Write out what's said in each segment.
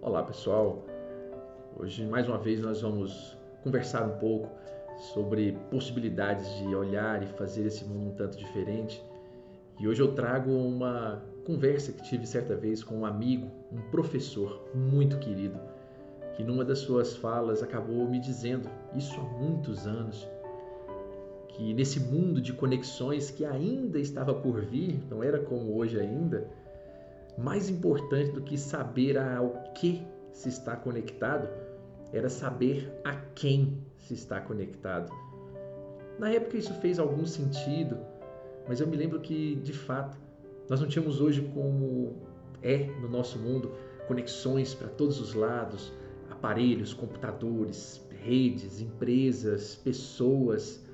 Olá pessoal, hoje mais uma vez nós vamos conversar um pouco sobre possibilidades de olhar e fazer esse mundo um tanto diferente. E hoje eu trago uma conversa que tive certa vez com um amigo, um professor muito querido, que numa das suas falas acabou me dizendo, isso há muitos anos, que nesse mundo de conexões que ainda estava por vir, não era como hoje ainda, mais importante do que saber ao que se está conectado era saber a quem se está conectado. Na época isso fez algum sentido, mas eu me lembro que, de fato, nós não tínhamos hoje como é no nosso mundo conexões para todos os lados, aparelhos, computadores, redes, empresas, pessoas.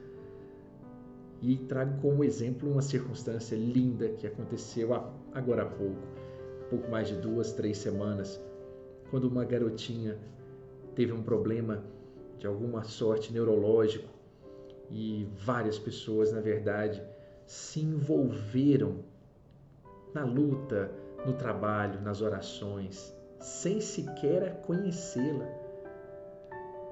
E trago como exemplo uma circunstância linda que aconteceu agora há pouco pouco mais de duas, três semanas, quando uma garotinha teve um problema de alguma sorte neurológico e várias pessoas, na verdade, se envolveram na luta, no trabalho, nas orações, sem sequer conhecê-la.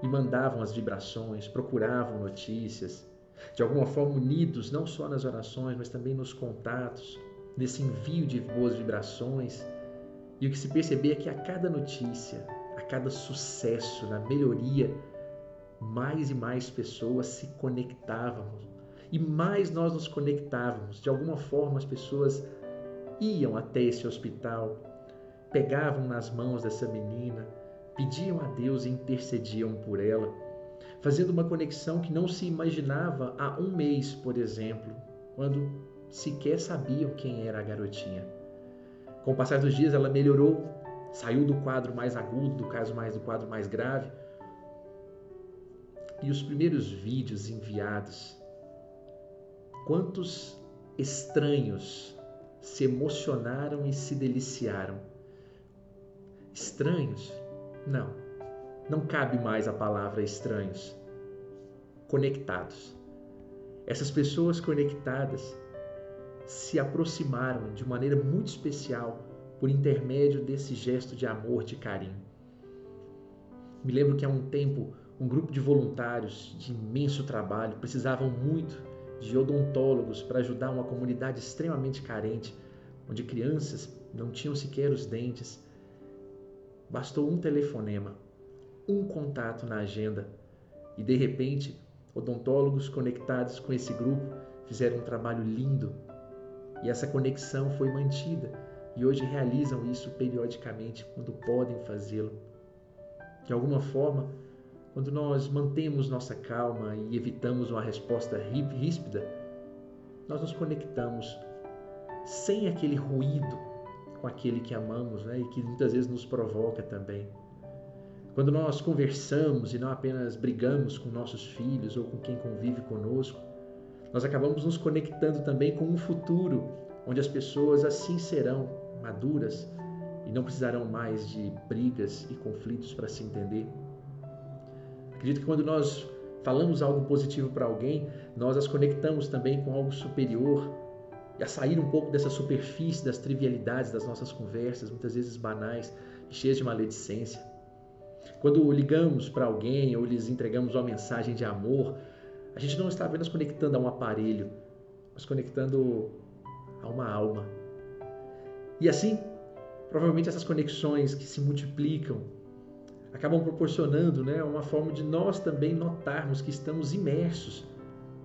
E mandavam as vibrações, procuravam notícias, de alguma forma unidos não só nas orações, mas também nos contatos, nesse envio de boas vibrações. E o que se perceber é que a cada notícia, a cada sucesso, na melhoria, mais e mais pessoas se conectavam. E mais nós nos conectávamos. De alguma forma, as pessoas iam até esse hospital, pegavam nas mãos dessa menina, pediam a Deus e intercediam por ela, fazendo uma conexão que não se imaginava há um mês, por exemplo, quando sequer sabiam quem era a garotinha. Com o passar dos dias, ela melhorou, saiu do quadro mais agudo, do caso mais do quadro mais grave. E os primeiros vídeos enviados, quantos estranhos se emocionaram e se deliciaram. Estranhos? Não. Não cabe mais a palavra estranhos. Conectados. Essas pessoas conectadas se aproximaram de maneira muito especial por intermédio desse gesto de amor, de carinho. Me lembro que há um tempo um grupo de voluntários de imenso trabalho precisavam muito de odontólogos para ajudar uma comunidade extremamente carente, onde crianças não tinham sequer os dentes. Bastou um telefonema, um contato na agenda e de repente odontólogos conectados com esse grupo fizeram um trabalho lindo e essa conexão foi mantida e hoje realizam isso periodicamente quando podem fazê-lo. De alguma forma, quando nós mantemos nossa calma e evitamos uma resposta ríspida, nós nos conectamos sem aquele ruído com aquele que amamos né? e que muitas vezes nos provoca também. Quando nós conversamos e não apenas brigamos com nossos filhos ou com quem convive conosco, nós acabamos nos conectando também com um futuro onde as pessoas assim serão maduras e não precisarão mais de brigas e conflitos para se entender. Acredito que quando nós falamos algo positivo para alguém, nós as conectamos também com algo superior e a sair um pouco dessa superfície das trivialidades das nossas conversas, muitas vezes banais e cheias de maledicência. Quando ligamos para alguém ou lhes entregamos uma mensagem de amor, a gente não está apenas conectando a um aparelho, mas conectando a uma alma. E assim, provavelmente essas conexões que se multiplicam acabam proporcionando né, uma forma de nós também notarmos que estamos imersos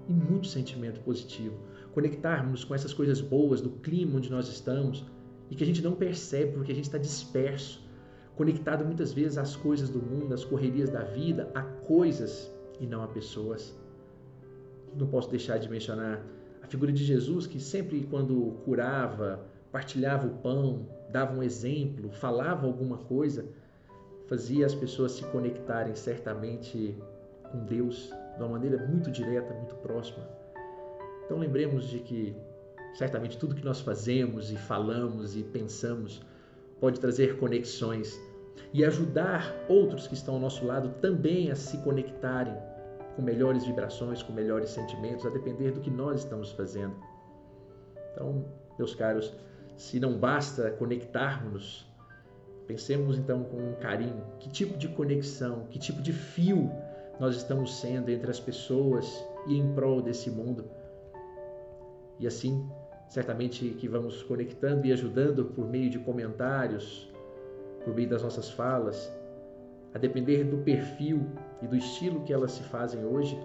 em muito sentimento positivo, conectarmos com essas coisas boas do clima onde nós estamos e que a gente não percebe porque a gente está disperso, conectado muitas vezes às coisas do mundo, às correrias da vida, a coisas e não a pessoas não posso deixar de mencionar a figura de Jesus, que sempre quando curava, partilhava o pão, dava um exemplo, falava alguma coisa, fazia as pessoas se conectarem certamente com Deus de uma maneira muito direta, muito próxima. Então lembremos de que certamente tudo que nós fazemos e falamos e pensamos pode trazer conexões e ajudar outros que estão ao nosso lado também a se conectarem com melhores vibrações, com melhores sentimentos, a depender do que nós estamos fazendo. Então, meus caros, se não basta conectarmos Pensemos então com carinho que tipo de conexão, que tipo de fio nós estamos sendo entre as pessoas e em prol desse mundo. E assim, certamente que vamos conectando e ajudando por meio de comentários, por meio das nossas falas, a depender do perfil e do estilo que elas se fazem hoje,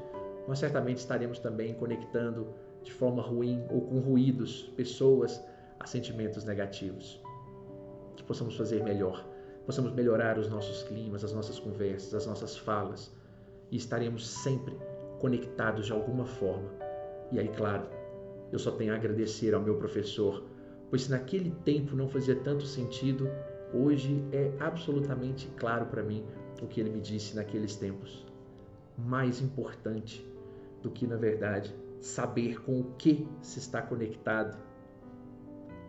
nós certamente estaremos também conectando de forma ruim ou com ruídos pessoas a sentimentos negativos. Que possamos fazer melhor, possamos melhorar os nossos climas, as nossas conversas, as nossas falas e estaremos sempre conectados de alguma forma. E aí, claro, eu só tenho a agradecer ao meu professor, pois se naquele tempo não fazia tanto sentido, hoje é absolutamente claro para mim o que ele me disse naqueles tempos. Mais importante do que, na verdade, saber com o que se está conectado,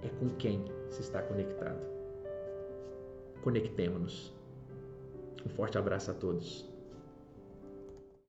é com quem se está conectado. Conectemos-nos. Um forte abraço a todos.